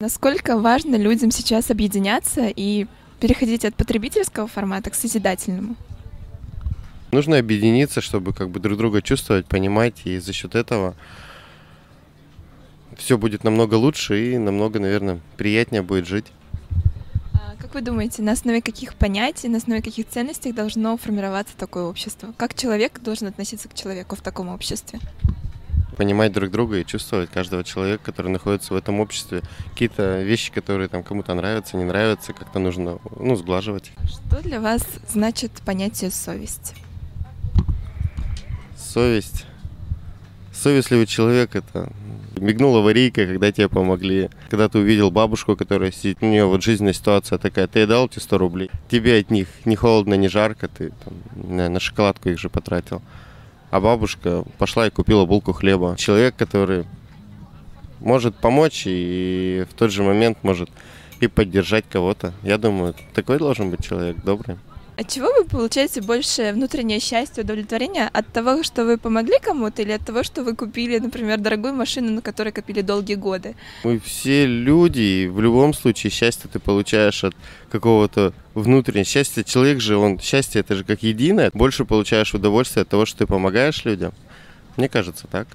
Насколько важно людям сейчас объединяться и переходить от потребительского формата к созидательному? Нужно объединиться, чтобы как бы друг друга чувствовать, понимать, и за счет этого все будет намного лучше и намного, наверное, приятнее будет жить. А Как вы думаете, на основе каких понятий, на основе каких ценностей должно формироваться такое общество? Как человек должен относиться к человеку в таком обществе? Понимать друг друга и чувствовать каждого человека, который находится в этом обществе. Какие-то вещи, которые там кому-то нравятся, не нравятся, как-то нужно, ну, сглаживать. Что для вас значит понятие совесть? Совесть. Совестливый человек это мигнула аварийка, когда тебе помогли. Когда ты увидел бабушку, которая сидит, у нее вот жизненная ситуация такая, ты дал эти 100 рублей, тебе от них не холодно, не жарко, ты там, на шоколадку их же потратил. А бабушка пошла и купила булку хлеба. Человек, который может помочь и в тот же момент может и поддержать кого-то. Я думаю, такой должен быть человек добрый. От чего вы получаете больше внутреннее счастье, удовлетворение? От того, что вы помогли кому-то, или от того, что вы купили, например, дорогую машину, на которой копили долгие годы? Мы все люди, и в любом случае счастье ты получаешь от какого-то внутреннего счастья. Человек же, он счастье это же как единое. Больше получаешь удовольствие от того, что ты помогаешь людям. Мне кажется, так.